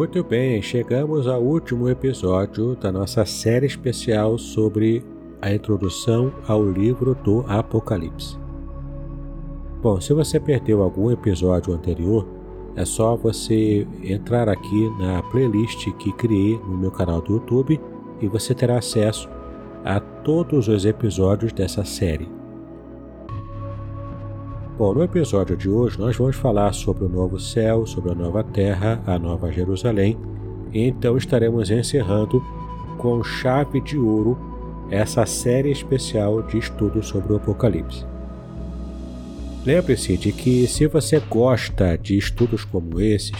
Muito bem, chegamos ao último episódio da nossa série especial sobre a introdução ao livro do Apocalipse. Bom, se você perdeu algum episódio anterior, é só você entrar aqui na playlist que criei no meu canal do YouTube e você terá acesso a todos os episódios dessa série. Bom, no episódio de hoje nós vamos falar sobre o novo céu, sobre a nova terra, a nova Jerusalém, então estaremos encerrando com chave de ouro essa série especial de estudos sobre o Apocalipse. Lembre-se de que se você gosta de estudos como esses,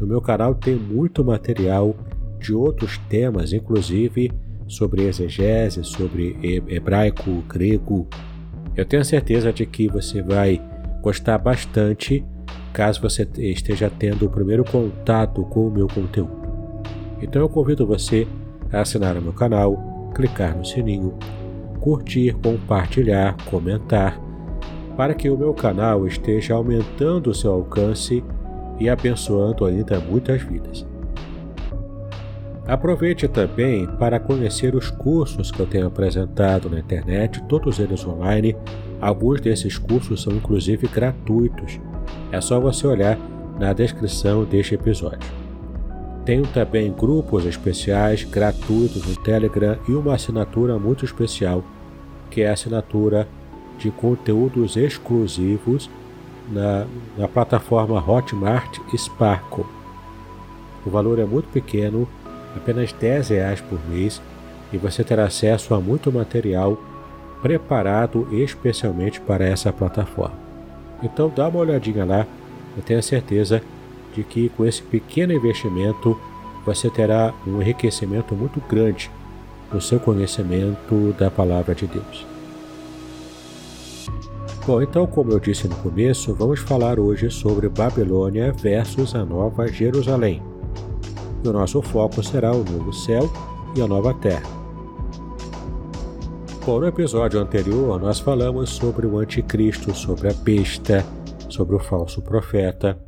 no meu canal tem muito material de outros temas, inclusive sobre exegese, sobre hebraico, grego. Eu tenho certeza de que você vai gostar bastante caso você esteja tendo o primeiro contato com o meu conteúdo. Então eu convido você a assinar o meu canal, clicar no sininho, curtir, compartilhar, comentar, para que o meu canal esteja aumentando o seu alcance e abençoando ainda muitas vidas. Aproveite também para conhecer os cursos que eu tenho apresentado na internet, todos eles online. Alguns desses cursos são inclusive gratuitos. É só você olhar na descrição deste episódio. Tenho também grupos especiais gratuitos no Telegram e uma assinatura muito especial, que é a assinatura de conteúdos exclusivos na, na plataforma Hotmart Sparkle. O valor é muito pequeno apenas 10 reais por mês e você terá acesso a muito material preparado especialmente para essa plataforma. Então dá uma olhadinha lá, eu tenho certeza de que com esse pequeno investimento você terá um enriquecimento muito grande no seu conhecimento da palavra de Deus. Bom, então, como eu disse no começo, vamos falar hoje sobre Babilônia versus a Nova Jerusalém o nosso foco será o novo céu e a nova terra. Bom, no episódio anterior nós falamos sobre o anticristo, sobre a besta, sobre o falso profeta.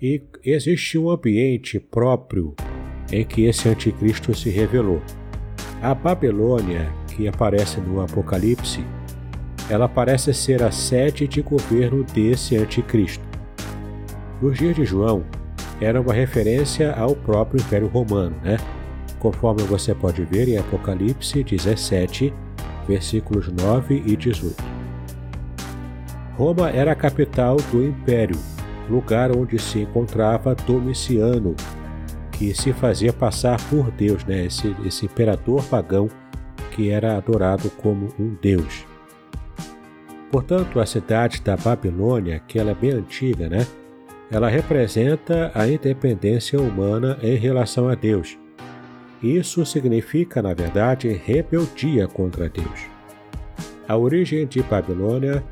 E existe um ambiente próprio em que esse anticristo se revelou. A Babilônia, que aparece no Apocalipse, ela parece ser a sede de governo desse anticristo. Nos dias de João, era uma referência ao próprio Império Romano, né? Conforme você pode ver em Apocalipse 17, versículos 9 e 18. Roma era a capital do império, lugar onde se encontrava Domiciano, que se fazia passar por Deus, né? esse, esse imperador pagão que era adorado como um deus. Portanto, a cidade da Babilônia, que ela é bem antiga, né? Ela representa a independência humana em relação a Deus. Isso significa, na verdade, rebeldia contra Deus. A origem de Babilônia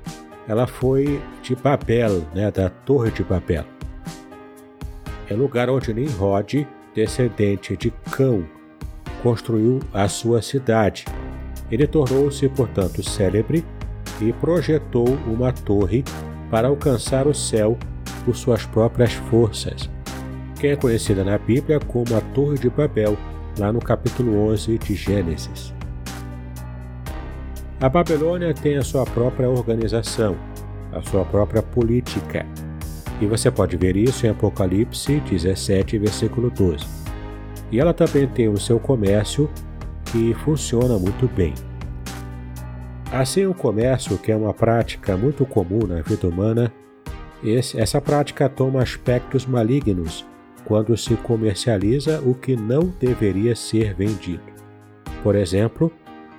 ela foi de Babel, né, da Torre de Babel. É lugar onde Nimrod, descendente de Cão, construiu a sua cidade. Ele tornou-se, portanto, célebre e projetou uma torre para alcançar o céu por suas próprias forças, que é conhecida na Bíblia como a Torre de Babel, lá no capítulo 11 de Gênesis. A Babilônia tem a sua própria organização, a sua própria política. E você pode ver isso em Apocalipse 17, versículo 12. E ela também tem o seu comércio que funciona muito bem. Assim, o comércio, que é uma prática muito comum na vida humana, esse, essa prática toma aspectos malignos quando se comercializa o que não deveria ser vendido. Por exemplo,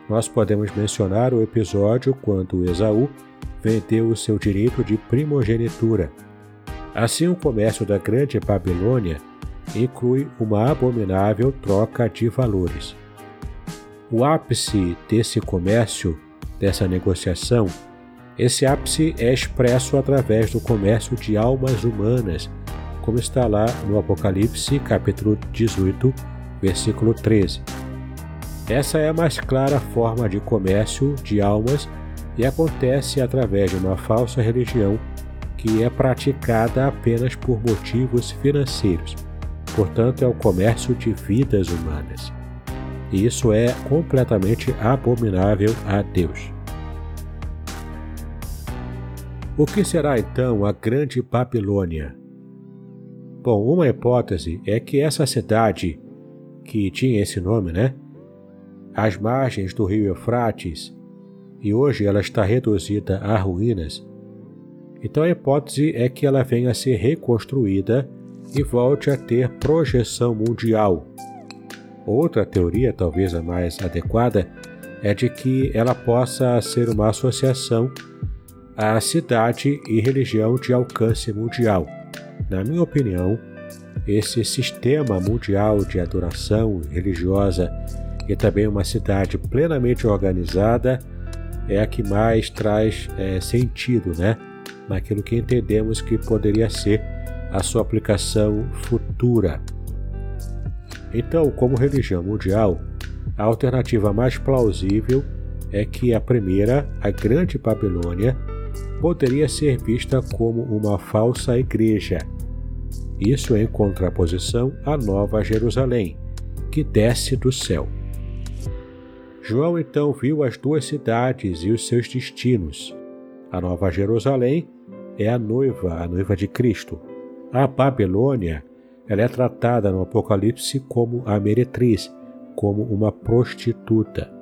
nós podemos mencionar o episódio quando Esaú vendeu o seu direito de primogenitura. Assim, o comércio da Grande Babilônia inclui uma abominável troca de valores. O ápice desse comércio, dessa negociação, esse ápice é expresso através do comércio de almas humanas, como está lá no Apocalipse, capítulo 18, versículo 13. Essa é a mais clara forma de comércio de almas e acontece através de uma falsa religião que é praticada apenas por motivos financeiros. Portanto, é o comércio de vidas humanas. E isso é completamente abominável a Deus. O que será então a Grande Babilônia? Bom, uma hipótese é que essa cidade, que tinha esse nome, né? às margens do rio Eufrates, e hoje ela está reduzida a ruínas, então a hipótese é que ela venha a ser reconstruída e volte a ter projeção mundial. Outra teoria, talvez a mais adequada, é de que ela possa ser uma associação à cidade e religião de alcance mundial. Na minha opinião, esse sistema mundial de adoração religiosa e também uma cidade plenamente organizada é a que mais traz é, sentido, né? Naquilo que entendemos que poderia ser a sua aplicação futura. Então, como religião mundial, a alternativa mais plausível é que a primeira, a Grande Babilônia, poderia ser vista como uma falsa igreja. Isso em contraposição à Nova Jerusalém, que desce do céu. João então viu as duas cidades e os seus destinos. A Nova Jerusalém é a noiva, a noiva de Cristo. A Babilônia, ela é tratada no Apocalipse como a meretriz, como uma prostituta.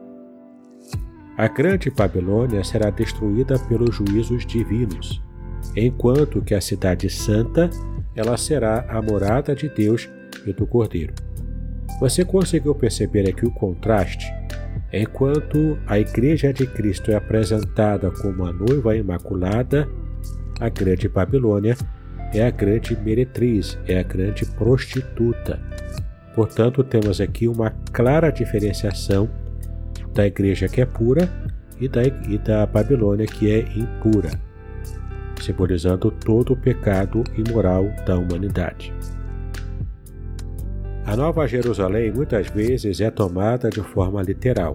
A grande Babilônia será destruída pelos juízos divinos, enquanto que a cidade santa, ela será a morada de Deus e do Cordeiro. Você conseguiu perceber aqui o contraste Enquanto a Igreja de Cristo é apresentada como a noiva imaculada, a grande Babilônia é a grande meretriz, é a grande prostituta. Portanto, temos aqui uma clara diferenciação da igreja que é pura e da, e da Babilônia que é impura, simbolizando todo o pecado imoral da humanidade. A Nova Jerusalém muitas vezes é tomada de forma literal.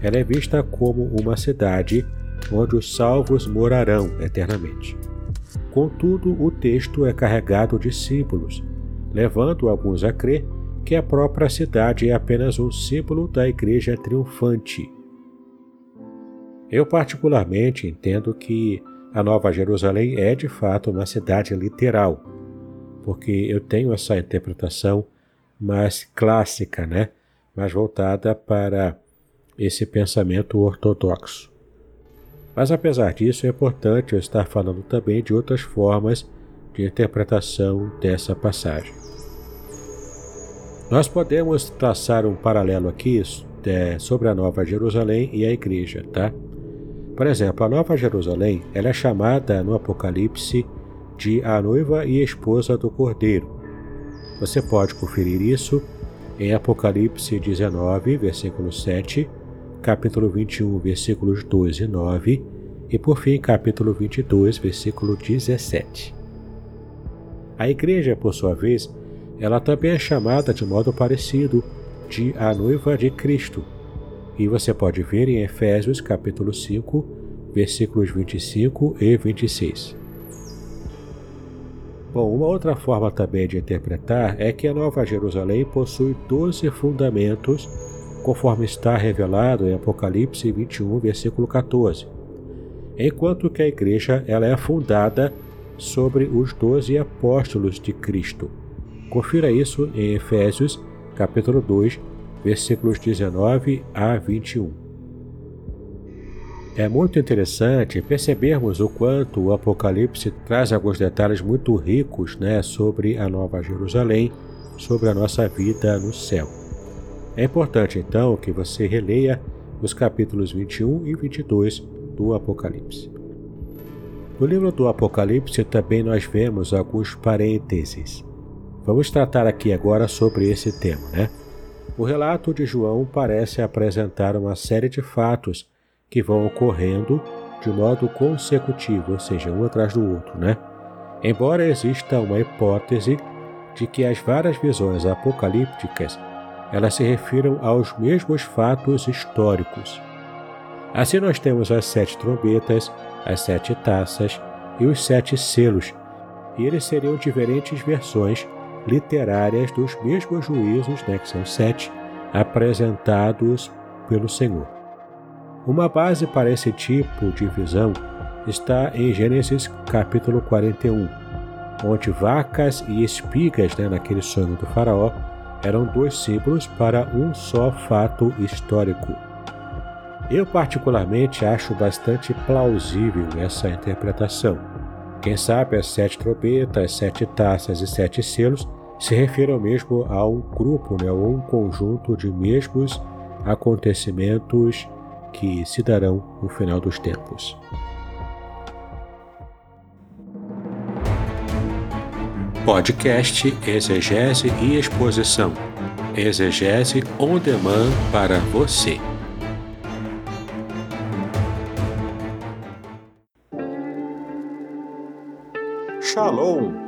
Ela é vista como uma cidade onde os salvos morarão eternamente. Contudo, o texto é carregado de símbolos, levando alguns a crer que a própria cidade é apenas um símbolo da igreja triunfante. Eu, particularmente, entendo que a Nova Jerusalém é de fato uma cidade literal, porque eu tenho essa interpretação mais clássica, né? mais voltada para esse pensamento ortodoxo. Mas apesar disso, é importante eu estar falando também de outras formas de interpretação dessa passagem. Nós podemos traçar um paralelo aqui é, sobre a Nova Jerusalém e a igreja, tá? Por exemplo, a Nova Jerusalém ela é chamada no Apocalipse de a noiva e esposa do Cordeiro. Você pode conferir isso em Apocalipse 19, versículo 7, capítulo 21, versículos 2 e 9, e por fim, capítulo 22, versículo 17. A igreja, por sua vez, ela também é chamada de modo parecido de a noiva de Cristo. E você pode ver em Efésios capítulo 5, versículos 25 e 26. Bom, uma outra forma também de interpretar é que a Nova Jerusalém possui 12 fundamentos, conforme está revelado em Apocalipse 21, versículo 14, enquanto que a igreja ela é fundada sobre os doze apóstolos de Cristo. Confira isso em Efésios, capítulo 2, versículos 19 a 21. É muito interessante percebermos o quanto o Apocalipse traz alguns detalhes muito ricos né, sobre a Nova Jerusalém, sobre a nossa vida no céu. É importante então que você releia os capítulos 21 e 22 do Apocalipse. No livro do Apocalipse também nós vemos alguns parênteses. Vamos tratar aqui agora sobre esse tema, né? O relato de João parece apresentar uma série de fatos que vão ocorrendo de modo consecutivo, ou seja, um atrás do outro, né? Embora exista uma hipótese de que as várias visões apocalípticas elas se refiram aos mesmos fatos históricos. Assim nós temos as sete trombetas, as sete taças e os sete selos, e eles seriam diferentes versões literárias dos mesmos juízos, né, que são sete, apresentados pelo Senhor. Uma base para esse tipo de visão está em Gênesis capítulo 41, onde vacas e espigas, né, naquele sonho do faraó, eram dois símbolos para um só fato histórico. Eu particularmente acho bastante plausível essa interpretação. Quem sabe as sete trombetas, sete taças e sete selos se refiram mesmo a um grupo, né, ou um conjunto de mesmos acontecimentos que se darão no final dos tempos. Podcast Exegese e Exposição. Exegese on demand para você. Shalom!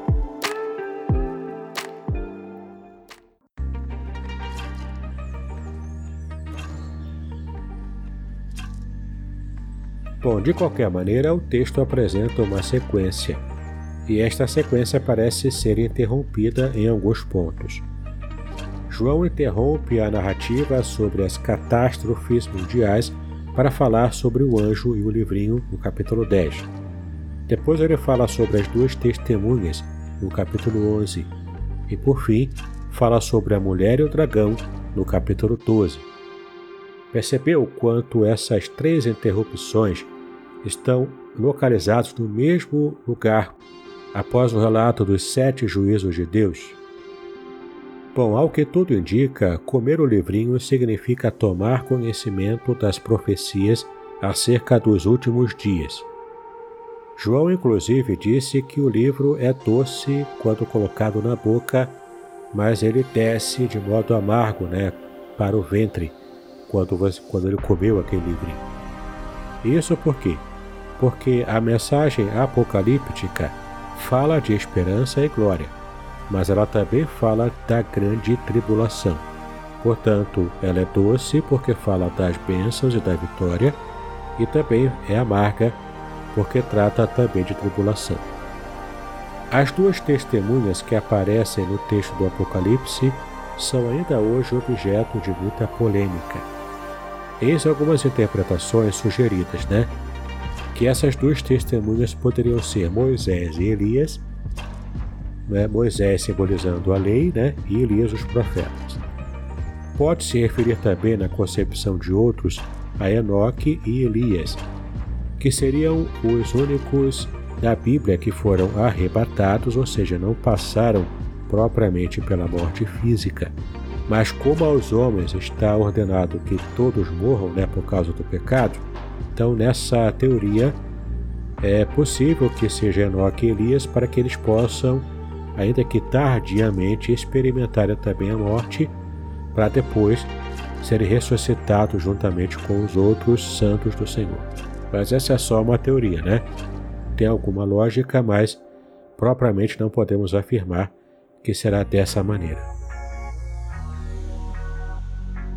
Bom, de qualquer maneira, o texto apresenta uma sequência, e esta sequência parece ser interrompida em alguns pontos. João interrompe a narrativa sobre as catástrofes mundiais para falar sobre o anjo e o livrinho no capítulo 10. Depois ele fala sobre as duas testemunhas no capítulo 11 e por fim fala sobre a mulher e o dragão no capítulo 12. Percebeu quanto essas três interrupções estão localizados no mesmo lugar após o relato dos sete juízos de Deus? Bom, ao que tudo indica, comer o livrinho significa tomar conhecimento das profecias acerca dos últimos dias. João, inclusive, disse que o livro é doce quando colocado na boca, mas ele desce de modo amargo né, para o ventre quando, quando ele comeu aquele livro. Isso por quê? Porque a mensagem apocalíptica fala de esperança e glória, mas ela também fala da grande tribulação. Portanto, ela é doce porque fala das bênçãos e da vitória, e também é amarga porque trata também de tribulação. As duas testemunhas que aparecem no texto do Apocalipse são ainda hoje objeto de muita polêmica. Eis algumas interpretações sugeridas, né? Que essas duas testemunhas poderiam ser Moisés e Elias, né? Moisés simbolizando a lei, né? E Elias os profetas. Pode se referir também na concepção de outros a Enoque e Elias, que seriam os únicos da Bíblia que foram arrebatados, ou seja, não passaram propriamente pela morte física, mas como aos homens está ordenado que todos morram né, por causa do pecado, então nessa teoria é possível que seja Enoque e Elias para que eles possam, ainda que tardiamente, experimentar também a morte, para depois serem ressuscitados juntamente com os outros santos do Senhor. Mas essa é só uma teoria, né? Tem alguma lógica, mas propriamente não podemos afirmar que será dessa maneira.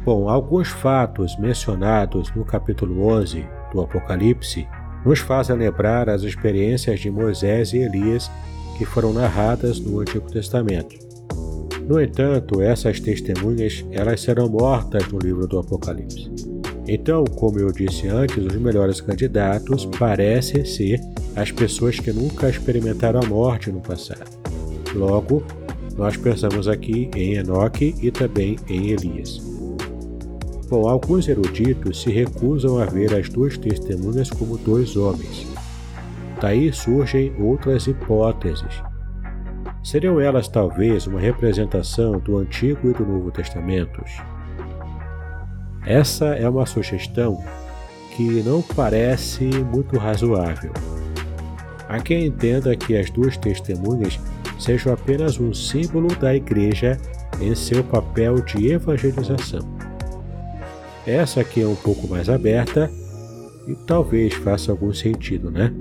Bom, alguns fatos mencionados no capítulo 11 do Apocalipse nos fazem lembrar as experiências de Moisés e Elias que foram narradas no Antigo Testamento. No entanto, essas testemunhas elas serão mortas no livro do Apocalipse. Então, como eu disse antes, os melhores candidatos parecem ser as pessoas que nunca experimentaram a morte no passado. Logo, nós pensamos aqui em Enoque e também em Elias. Bom, alguns eruditos se recusam a ver as duas testemunhas como dois homens. Daí surgem outras hipóteses. Seriam elas talvez uma representação do Antigo e do Novo Testamentos? Essa é uma sugestão que não parece muito razoável. Há quem entenda que as duas testemunhas sejam apenas um símbolo da Igreja em seu papel de evangelização. Essa aqui é um pouco mais aberta e talvez faça algum sentido, né?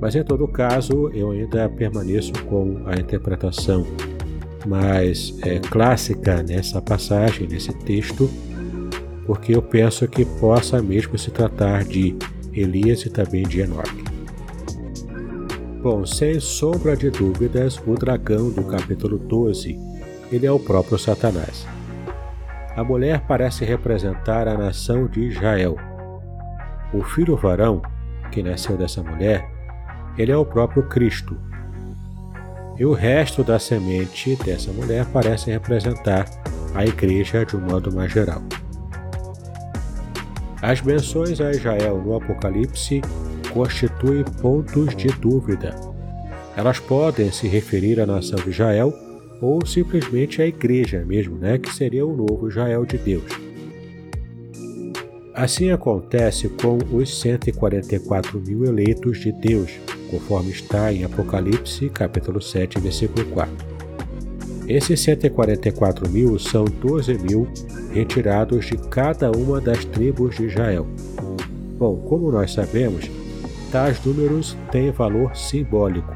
Mas em todo caso, eu ainda permaneço com a interpretação mais é, clássica nessa passagem, nesse texto, porque eu penso que possa mesmo se tratar de Elias e também de Enoque. Bom, sem sombra de dúvidas, o dragão do capítulo 12, ele é o próprio Satanás. A mulher parece representar a nação de Israel. O filho varão, que nasceu dessa mulher, ele é o próprio Cristo. E o resto da semente dessa mulher parece representar a igreja de um modo mais geral. As menções a Israel no Apocalipse constituem pontos de dúvida. Elas podem se referir à nação de Israel ou simplesmente à igreja mesmo, né, que seria o novo Israel de Deus. Assim acontece com os 144 mil eleitos de Deus, conforme está em Apocalipse, capítulo 7, versículo 4. Esses 144 mil são 12 mil retirados de cada uma das tribos de Israel. Bom, como nós sabemos, tais números têm valor simbólico.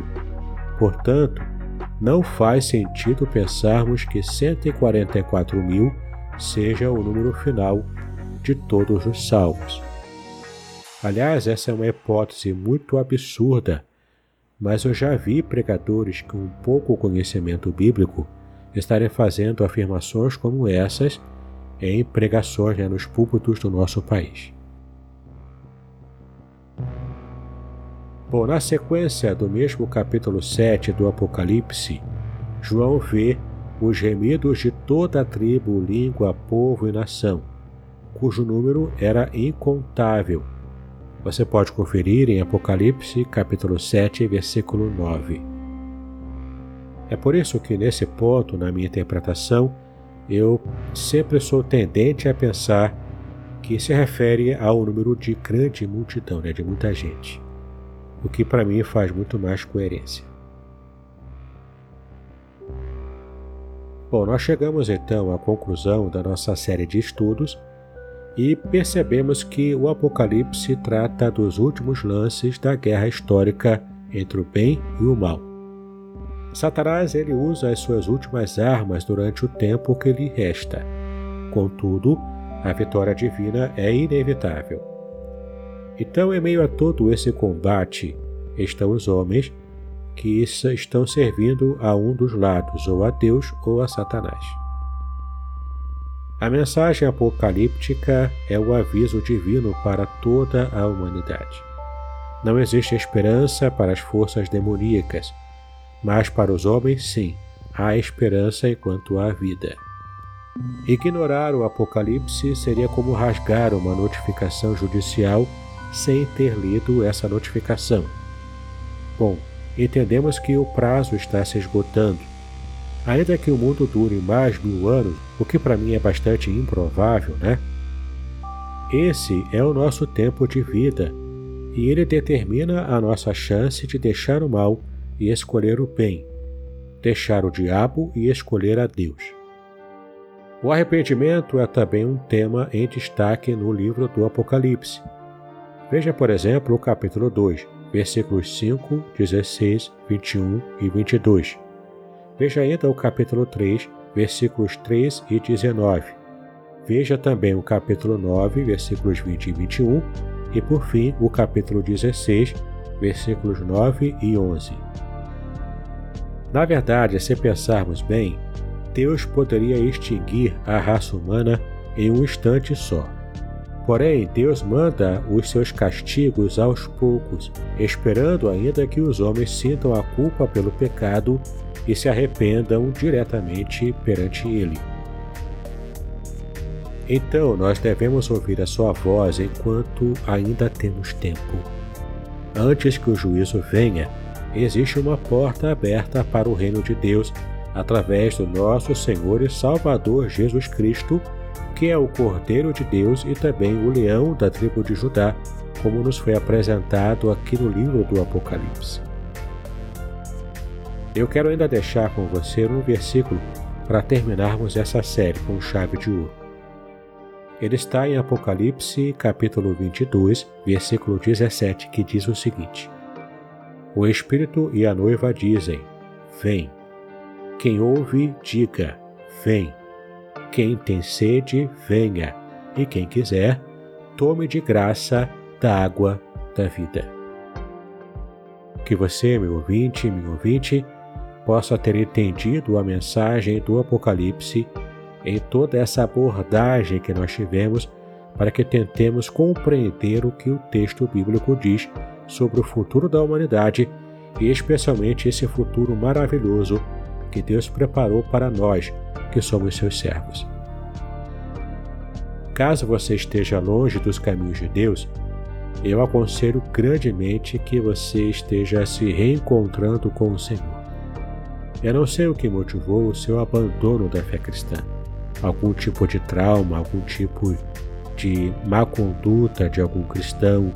Portanto, não faz sentido pensarmos que 144 mil seja o número final de todos os salvos. Aliás, essa é uma hipótese muito absurda, mas eu já vi pregadores com pouco conhecimento bíblico estarem fazendo afirmações como essas em pregações né, nos púlpitos do nosso país. Bom, na sequência do mesmo capítulo 7 do Apocalipse, João vê os gemidos de toda a tribo, língua, povo e nação, cujo número era incontável você pode conferir em Apocalipse capítulo 7, versículo 9. É por isso que nesse ponto, na minha interpretação, eu sempre sou tendente a pensar que se refere ao número de grande multidão, né, de muita gente, o que para mim faz muito mais coerência. Bom, nós chegamos então à conclusão da nossa série de estudos e percebemos que o Apocalipse trata dos últimos lances da guerra histórica entre o bem e o mal. Satanás ele usa as suas últimas armas durante o tempo que lhe resta. Contudo, a vitória divina é inevitável. Então, em meio a todo esse combate, estão os homens que estão servindo a um dos lados, ou a Deus ou a Satanás. A mensagem apocalíptica é o aviso divino para toda a humanidade. Não existe esperança para as forças demoníacas, mas para os homens, sim, há esperança enquanto há vida. Ignorar o Apocalipse seria como rasgar uma notificação judicial sem ter lido essa notificação. Bom, entendemos que o prazo está se esgotando Ainda que o mundo dure mais mil anos, o que para mim é bastante improvável, né? Esse é o nosso tempo de vida e ele determina a nossa chance de deixar o mal e escolher o bem, deixar o diabo e escolher a Deus. O arrependimento é também um tema em destaque no livro do Apocalipse. Veja, por exemplo, o capítulo 2, versículos 5, 16, 21 e 22. Veja ainda o capítulo 3, versículos 3 e 19. Veja também o capítulo 9, versículos 20 e 21. E por fim, o capítulo 16, versículos 9 e 11. Na verdade, se pensarmos bem, Deus poderia extinguir a raça humana em um instante só. Porém, Deus manda os seus castigos aos poucos, esperando ainda que os homens sintam a culpa pelo pecado e se arrependam diretamente perante Ele. Então, nós devemos ouvir a Sua voz enquanto ainda temos tempo. Antes que o juízo venha, existe uma porta aberta para o reino de Deus através do nosso Senhor e Salvador Jesus Cristo que é o Cordeiro de Deus e também o leão da tribo de Judá, como nos foi apresentado aqui no livro do Apocalipse. Eu quero ainda deixar com você um versículo para terminarmos essa série com chave de ouro. Ele está em Apocalipse, capítulo 22, versículo 17, que diz o seguinte: O Espírito e a noiva dizem: Vem. Quem ouve, diga: Vem. Quem tem sede, venha, e quem quiser, tome de graça da água da vida. Que você, meu ouvinte, meu ouvinte, possa ter entendido a mensagem do Apocalipse em toda essa abordagem que nós tivemos para que tentemos compreender o que o texto bíblico diz sobre o futuro da humanidade e especialmente esse futuro maravilhoso que Deus preparou para nós que somos seus servos. Caso você esteja longe dos caminhos de Deus, eu aconselho grandemente que você esteja se reencontrando com o Senhor. Eu não sei o que motivou o seu abandono da fé cristã. Algum tipo de trauma, algum tipo de má conduta de algum cristão,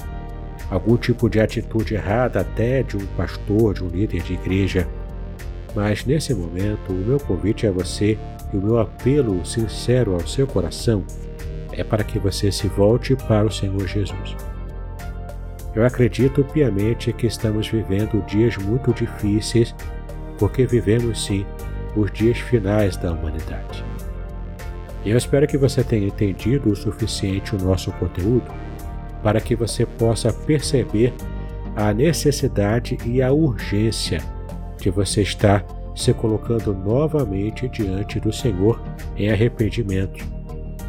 algum tipo de atitude errada até de um pastor, de um líder de igreja. Mas nesse momento, o meu convite a você e o meu apelo sincero ao seu coração é para que você se volte para o Senhor Jesus. Eu acredito piamente que estamos vivendo dias muito difíceis, porque vivemos sim os dias finais da humanidade. Eu espero que você tenha entendido o suficiente o nosso conteúdo para que você possa perceber a necessidade e a urgência de você estar se colocando novamente diante do Senhor em arrependimento,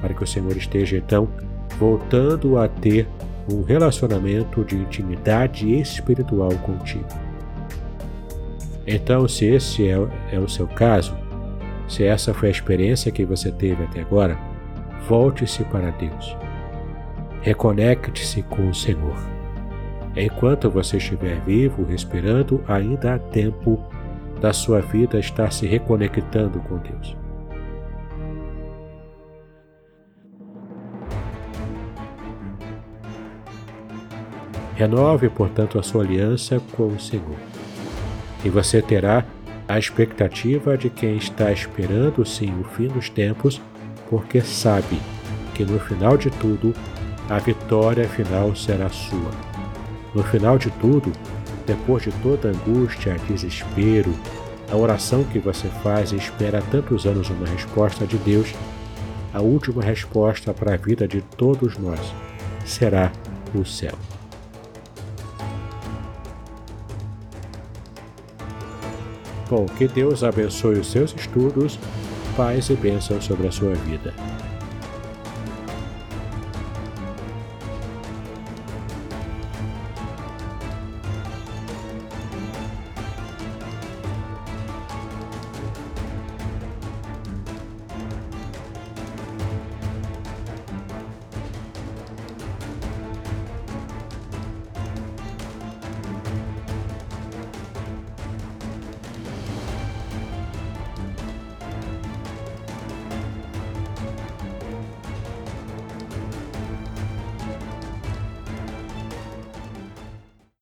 para que o Senhor esteja então voltando a ter um relacionamento de intimidade espiritual contigo. Então, se esse é, é o seu caso, se essa foi a experiência que você teve até agora, volte-se para Deus. Reconecte-se com o Senhor. Enquanto você estiver vivo, respirando, ainda há tempo da sua vida estar se reconectando com Deus. Renove, portanto, a sua aliança com o Senhor. E você terá a expectativa de quem está esperando sim o fim dos tempos, porque sabe que no final de tudo a vitória final será sua. No final de tudo, depois de toda angústia, desespero, a oração que você faz e espera há tantos anos uma resposta de Deus, a última resposta para a vida de todos nós será o céu. Bom, que Deus abençoe os seus estudos, paz e bênção sobre a sua vida.